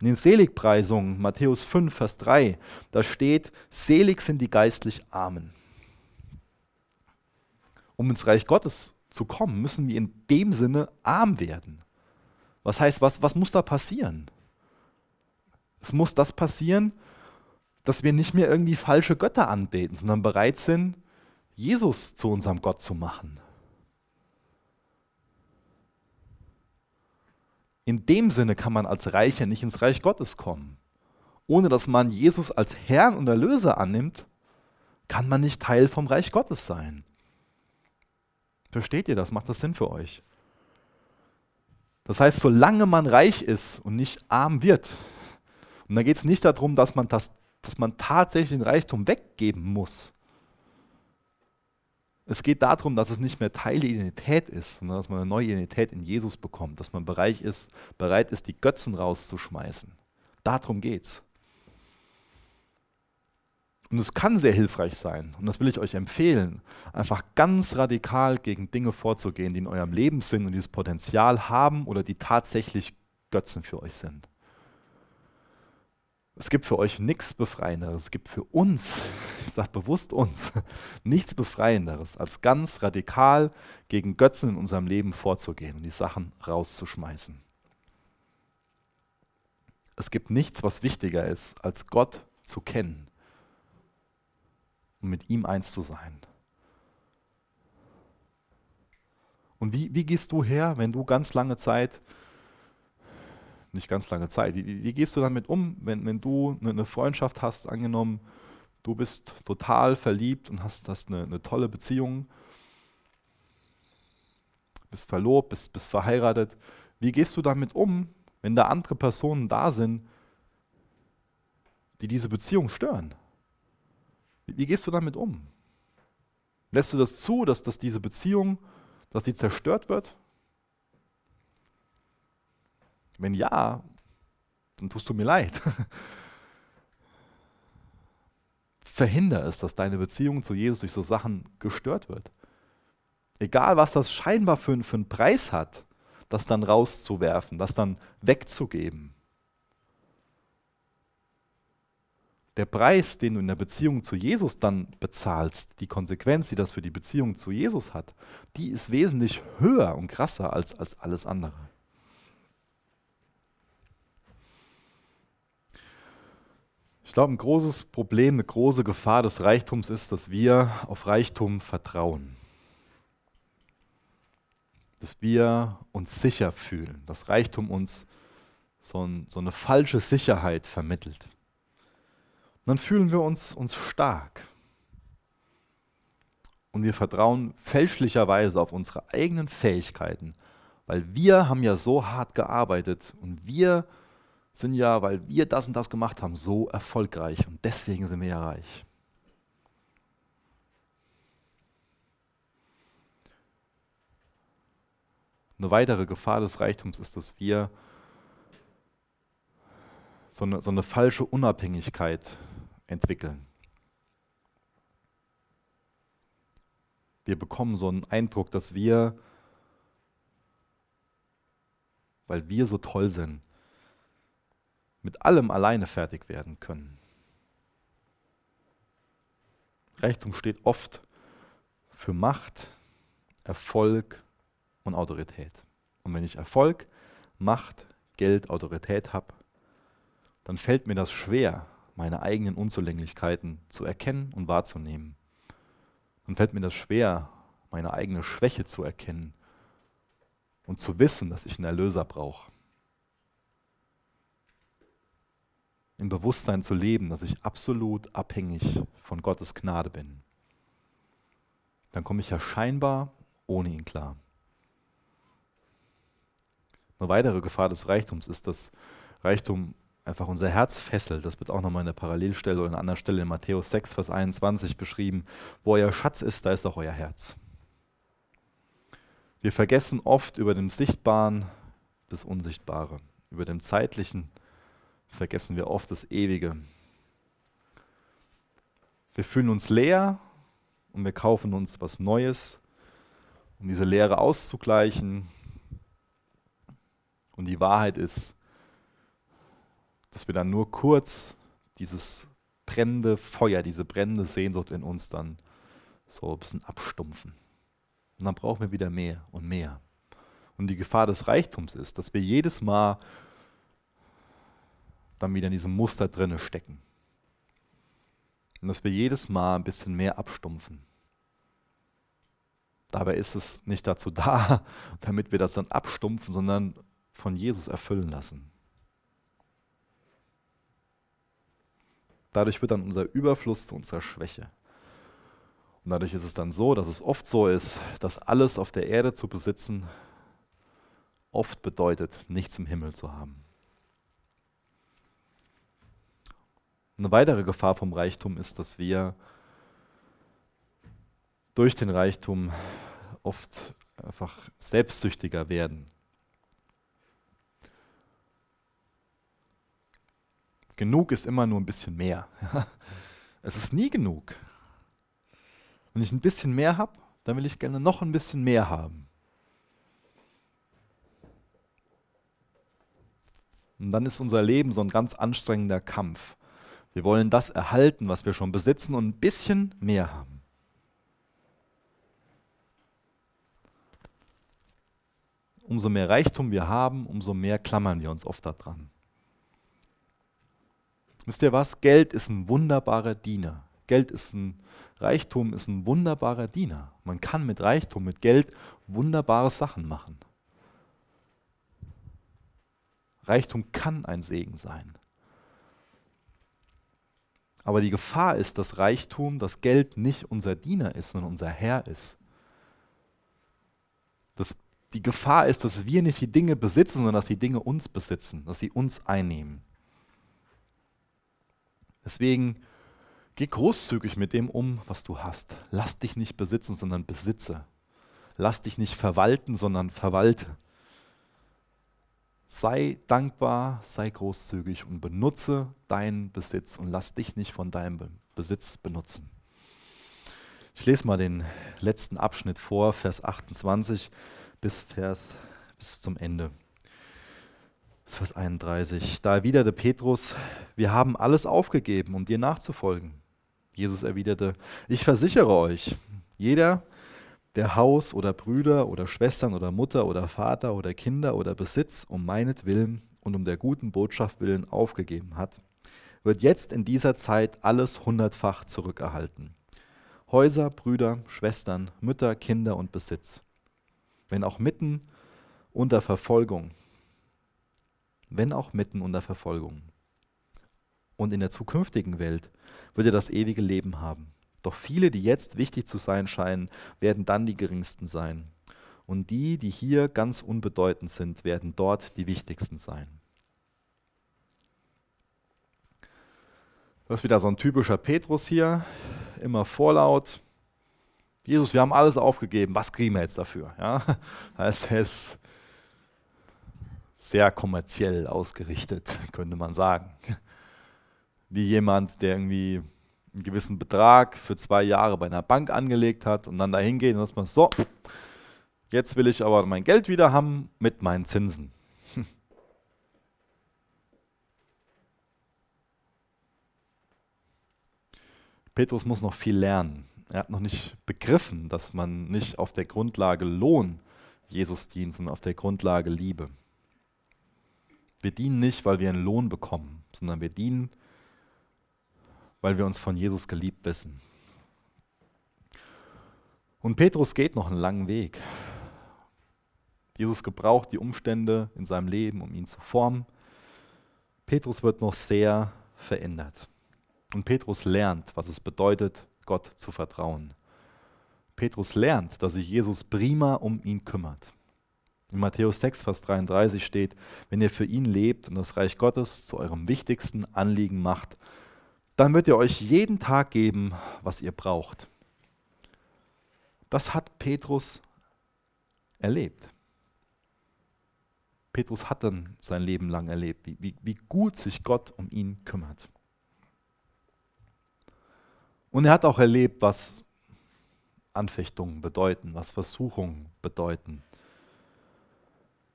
In den Seligpreisungen, Matthäus 5, Vers 3, da steht, selig sind die geistlich Armen. Um ins Reich Gottes zu kommen, müssen wir in dem Sinne arm werden. Was heißt, was, was muss da passieren? es muss das passieren, dass wir nicht mehr irgendwie falsche Götter anbeten, sondern bereit sind, Jesus zu unserem Gott zu machen. In dem Sinne kann man als Reicher nicht ins Reich Gottes kommen. Ohne dass man Jesus als Herrn und Erlöser annimmt, kann man nicht Teil vom Reich Gottes sein. Versteht ihr das? Macht das Sinn für euch? Das heißt, solange man reich ist und nicht arm wird, und da geht es nicht darum, dass man, das, dass man tatsächlich den Reichtum weggeben muss. Es geht darum, dass es nicht mehr Teil der Identität ist, sondern dass man eine neue Identität in Jesus bekommt, dass man bereit ist, bereit ist die Götzen rauszuschmeißen. Darum geht's. Und es kann sehr hilfreich sein, und das will ich euch empfehlen, einfach ganz radikal gegen Dinge vorzugehen, die in eurem Leben sind und dieses Potenzial haben oder die tatsächlich Götzen für euch sind. Es gibt für euch nichts Befreienderes, es gibt für uns, ich sage bewusst uns, nichts Befreienderes, als ganz radikal gegen Götzen in unserem Leben vorzugehen und die Sachen rauszuschmeißen. Es gibt nichts, was wichtiger ist, als Gott zu kennen und mit ihm eins zu sein. Und wie, wie gehst du her, wenn du ganz lange Zeit, nicht ganz lange Zeit, wie, wie gehst du damit um, wenn, wenn du eine Freundschaft hast, angenommen, du bist total verliebt und hast, hast eine, eine tolle Beziehung, bist verlobt, bist, bist verheiratet, wie gehst du damit um, wenn da andere Personen da sind, die diese Beziehung stören? Wie, wie gehst du damit um? Lässt du das zu, dass, dass diese Beziehung, dass die zerstört wird? Wenn ja, dann tust du mir leid. Verhinder es, dass deine Beziehung zu Jesus durch so Sachen gestört wird. Egal, was das scheinbar für, für einen Preis hat, das dann rauszuwerfen, das dann wegzugeben. der Preis, den du in der Beziehung zu Jesus dann bezahlst, die Konsequenz, die das für die Beziehung zu Jesus hat, die ist wesentlich höher und krasser als, als alles andere. Glaube, ein großes Problem, eine große Gefahr des Reichtums ist, dass wir auf Reichtum vertrauen. Dass wir uns sicher fühlen, dass Reichtum uns so, ein, so eine falsche Sicherheit vermittelt dann fühlen wir uns, uns stark. Und wir vertrauen fälschlicherweise auf unsere eigenen Fähigkeiten, weil wir haben ja so hart gearbeitet und wir sind ja, weil wir das und das gemacht haben, so erfolgreich und deswegen sind wir ja reich. Eine weitere Gefahr des Reichtums ist, dass wir so eine, so eine falsche Unabhängigkeit entwickeln. Wir bekommen so einen Eindruck, dass wir, weil wir so toll sind, mit allem alleine fertig werden können. Reichtum steht oft für Macht, Erfolg und Autorität. Und wenn ich Erfolg, Macht, Geld, Autorität habe, dann fällt mir das schwer, meine eigenen Unzulänglichkeiten zu erkennen und wahrzunehmen. Dann fällt mir das schwer, meine eigene Schwäche zu erkennen und zu wissen, dass ich einen Erlöser brauche. Im Bewusstsein zu leben, dass ich absolut abhängig von Gottes Gnade bin. Dann komme ich ja scheinbar ohne ihn klar. Eine weitere Gefahr des Reichtums ist, dass Reichtum einfach unser Herz fesselt. Das wird auch nochmal in der Parallelstelle oder an einer anderen Stelle in Matthäus 6, Vers 21 beschrieben. Wo euer Schatz ist, da ist auch euer Herz. Wir vergessen oft über dem Sichtbaren das Unsichtbare. Über dem Zeitlichen vergessen wir oft das Ewige. Wir fühlen uns leer und wir kaufen uns was Neues, um diese Leere auszugleichen. Und die Wahrheit ist, dass wir dann nur kurz dieses brennende Feuer, diese brennende Sehnsucht in uns dann so ein bisschen abstumpfen. Und dann brauchen wir wieder mehr und mehr. Und die Gefahr des Reichtums ist, dass wir jedes Mal dann wieder in diesem Muster drinne stecken. Und dass wir jedes Mal ein bisschen mehr abstumpfen. Dabei ist es nicht dazu da, damit wir das dann abstumpfen, sondern von Jesus erfüllen lassen. Dadurch wird dann unser Überfluss zu unserer Schwäche. Und dadurch ist es dann so, dass es oft so ist, dass alles auf der Erde zu besitzen oft bedeutet, nichts im Himmel zu haben. Eine weitere Gefahr vom Reichtum ist, dass wir durch den Reichtum oft einfach selbstsüchtiger werden. Genug ist immer nur ein bisschen mehr. es ist nie genug. Wenn ich ein bisschen mehr habe, dann will ich gerne noch ein bisschen mehr haben. Und dann ist unser Leben so ein ganz anstrengender Kampf. Wir wollen das erhalten, was wir schon besitzen und ein bisschen mehr haben. Umso mehr Reichtum wir haben, umso mehr klammern wir uns oft daran. Wisst ihr was? Geld ist ein wunderbarer Diener. Geld ist ein Reichtum ist ein wunderbarer Diener. Man kann mit Reichtum, mit Geld wunderbare Sachen machen. Reichtum kann ein Segen sein. Aber die Gefahr ist, dass Reichtum, das Geld nicht unser Diener ist, sondern unser Herr ist. Das, die Gefahr ist, dass wir nicht die Dinge besitzen, sondern dass die Dinge uns besitzen, dass sie uns einnehmen. Deswegen geh großzügig mit dem um, was du hast. Lass dich nicht besitzen, sondern besitze. Lass dich nicht verwalten, sondern verwalte. Sei dankbar, sei großzügig und benutze deinen Besitz und lass dich nicht von deinem Besitz benutzen. Ich lese mal den letzten Abschnitt vor, Vers 28 bis Vers bis zum Ende. Vers 31. Da erwiderte Petrus, wir haben alles aufgegeben, um dir nachzufolgen. Jesus erwiderte, ich versichere euch, jeder, der Haus oder Brüder oder Schwestern oder Mutter oder Vater oder Kinder oder Besitz um meinetwillen und um der guten Botschaft willen aufgegeben hat, wird jetzt in dieser Zeit alles hundertfach zurückerhalten. Häuser, Brüder, Schwestern, Mütter, Kinder und Besitz. Wenn auch mitten unter Verfolgung wenn auch mitten unter Verfolgung. Und in der zukünftigen Welt wird er das ewige Leben haben. Doch viele, die jetzt wichtig zu sein scheinen, werden dann die geringsten sein. Und die, die hier ganz unbedeutend sind, werden dort die wichtigsten sein. Das ist wieder so ein typischer Petrus hier, immer vorlaut. Jesus, wir haben alles aufgegeben, was kriegen wir jetzt dafür? Ja? Heißt, er ist sehr kommerziell ausgerichtet, könnte man sagen. Wie jemand, der irgendwie einen gewissen Betrag für zwei Jahre bei einer Bank angelegt hat und dann dahin geht und sagt man so, jetzt will ich aber mein Geld wieder haben mit meinen Zinsen. Petrus muss noch viel lernen. Er hat noch nicht begriffen, dass man nicht auf der Grundlage Lohn Jesus dient, sondern auf der Grundlage Liebe. Wir dienen nicht, weil wir einen Lohn bekommen, sondern wir dienen, wir uns von Jesus geliebt wissen. Und Petrus geht noch einen langen Weg. Jesus gebraucht die Umstände in seinem Leben, um ihn zu formen. Petrus wird noch sehr verändert. Und Petrus lernt, was es bedeutet, Gott zu vertrauen. Petrus lernt, dass sich Jesus prima um ihn kümmert. In Matthäus 6, Vers 33 steht, wenn ihr für ihn lebt und das Reich Gottes zu eurem wichtigsten Anliegen macht, dann wird er euch jeden Tag geben, was ihr braucht. Das hat Petrus erlebt. Petrus hat dann sein Leben lang erlebt, wie, wie, wie gut sich Gott um ihn kümmert. Und er hat auch erlebt, was Anfechtungen bedeuten, was Versuchungen bedeuten.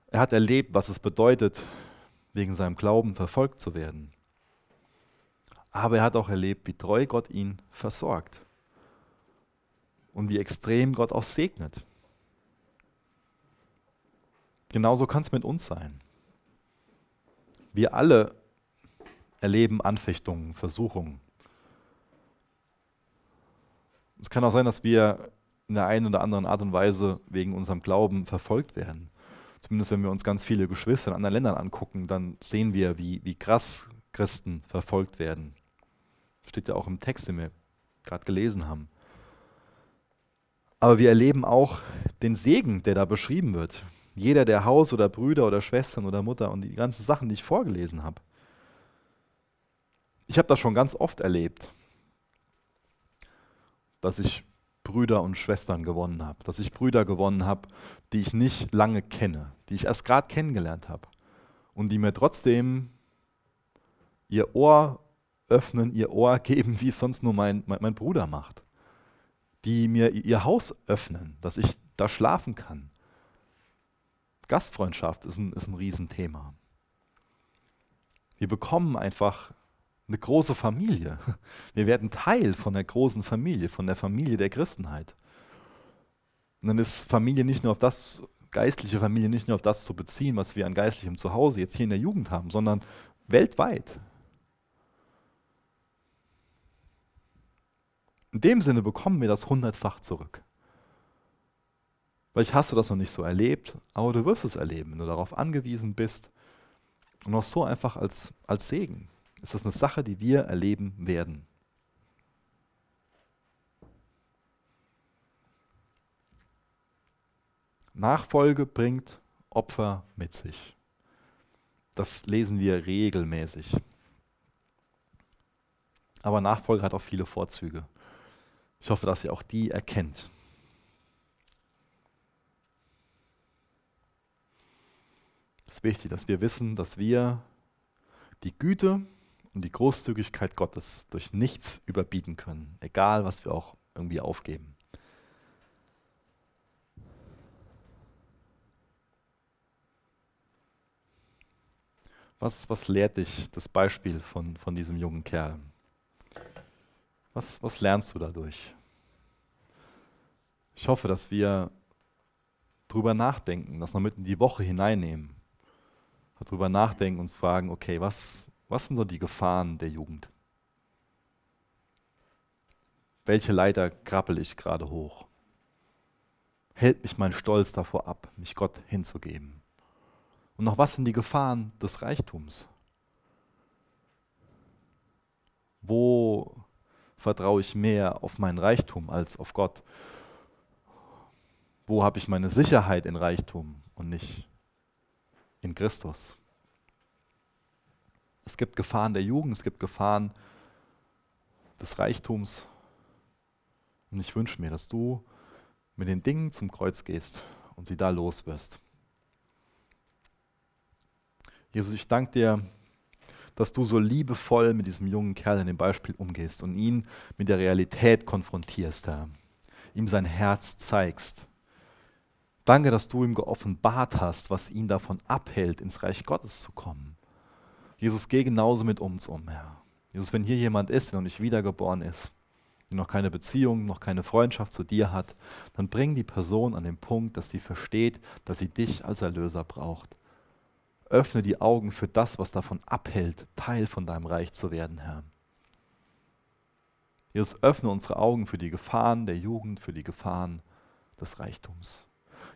Er hat erlebt, was es bedeutet, wegen seinem Glauben verfolgt zu werden. Aber er hat auch erlebt, wie treu Gott ihn versorgt und wie extrem Gott auch segnet. Genauso kann es mit uns sein. Wir alle erleben Anfechtungen, Versuchungen. Es kann auch sein, dass wir in der einen oder anderen Art und Weise wegen unserem Glauben verfolgt werden Zumindest wenn wir uns ganz viele Geschwister in anderen Ländern angucken, dann sehen wir, wie, wie krass Christen verfolgt werden. Steht ja auch im Text, den wir gerade gelesen haben. Aber wir erleben auch den Segen, der da beschrieben wird. Jeder, der Haus oder Brüder oder Schwestern oder Mutter und die ganzen Sachen, die ich vorgelesen habe. Ich habe das schon ganz oft erlebt, dass ich Brüder und Schwestern gewonnen habe, dass ich Brüder gewonnen habe, die ich nicht lange kenne, die ich erst gerade kennengelernt habe und die mir trotzdem ihr Ohr öffnen, ihr Ohr geben, wie es sonst nur mein, mein, mein Bruder macht, die mir ihr Haus öffnen, dass ich da schlafen kann. Gastfreundschaft ist ein, ist ein Riesenthema. Wir bekommen einfach eine große Familie. Wir werden Teil von der großen Familie, von der Familie der Christenheit. Und dann ist Familie nicht nur auf das, geistliche Familie nicht nur auf das zu beziehen, was wir an geistlichem Zuhause jetzt hier in der Jugend haben, sondern weltweit. In dem Sinne bekommen wir das hundertfach zurück. Vielleicht hast du das noch nicht so erlebt, aber du wirst es erleben, wenn du darauf angewiesen bist. Und auch so einfach als, als Segen ist das eine Sache, die wir erleben werden. Nachfolge bringt Opfer mit sich. Das lesen wir regelmäßig. Aber Nachfolge hat auch viele Vorzüge. Ich hoffe, dass ihr auch die erkennt. Es ist wichtig, dass wir wissen, dass wir die Güte und die Großzügigkeit Gottes durch nichts überbieten können, egal was wir auch irgendwie aufgeben. Was, was lehrt dich das Beispiel von, von diesem jungen Kerl? Was, was lernst du dadurch? Ich hoffe, dass wir drüber nachdenken, das noch mit in die Woche hineinnehmen, darüber nachdenken und fragen, okay, was, was sind so die Gefahren der Jugend? Welche Leiter krabbel ich gerade hoch? Hält mich mein Stolz davor ab, mich Gott hinzugeben? Und noch was sind die Gefahren des Reichtums? Wo vertraue ich mehr auf meinen Reichtum als auf Gott? Wo habe ich meine Sicherheit in Reichtum und nicht in Christus? Es gibt Gefahren der Jugend, es gibt Gefahren des Reichtums. Und ich wünsche mir, dass du mit den Dingen zum Kreuz gehst und sie da los wirst. Jesus, ich danke dir, dass du so liebevoll mit diesem jungen Kerl in dem Beispiel umgehst und ihn mit der Realität konfrontierst, Herr. Ihm sein Herz zeigst. Danke, dass du ihm geoffenbart hast, was ihn davon abhält, ins Reich Gottes zu kommen. Jesus, geh genauso mit uns um, Herr. Jesus, wenn hier jemand ist, der noch nicht wiedergeboren ist, der noch keine Beziehung, noch keine Freundschaft zu dir hat, dann bring die Person an den Punkt, dass sie versteht, dass sie dich als Erlöser braucht. Öffne die Augen für das, was davon abhält, Teil von deinem Reich zu werden, Herr. Jesus, öffne unsere Augen für die Gefahren der Jugend, für die Gefahren des Reichtums.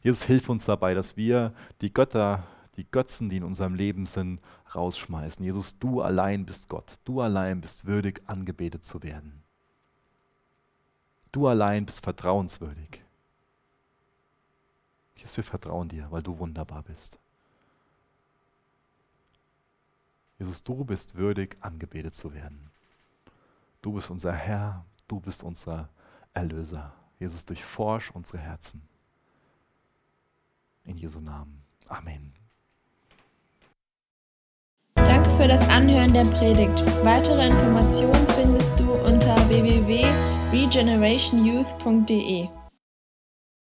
Jesus, hilf uns dabei, dass wir die Götter die Götzen, die in unserem Leben sind, rausschmeißen. Jesus, du allein bist Gott. Du allein bist würdig, angebetet zu werden. Du allein bist vertrauenswürdig. Jesus, wir vertrauen dir, weil du wunderbar bist. Jesus, du bist würdig, angebetet zu werden. Du bist unser Herr, du bist unser Erlöser. Jesus, durchforsch unsere Herzen. In Jesu Namen. Amen für das Anhören der Predigt. Weitere Informationen findest du unter www.regenerationyouth.de.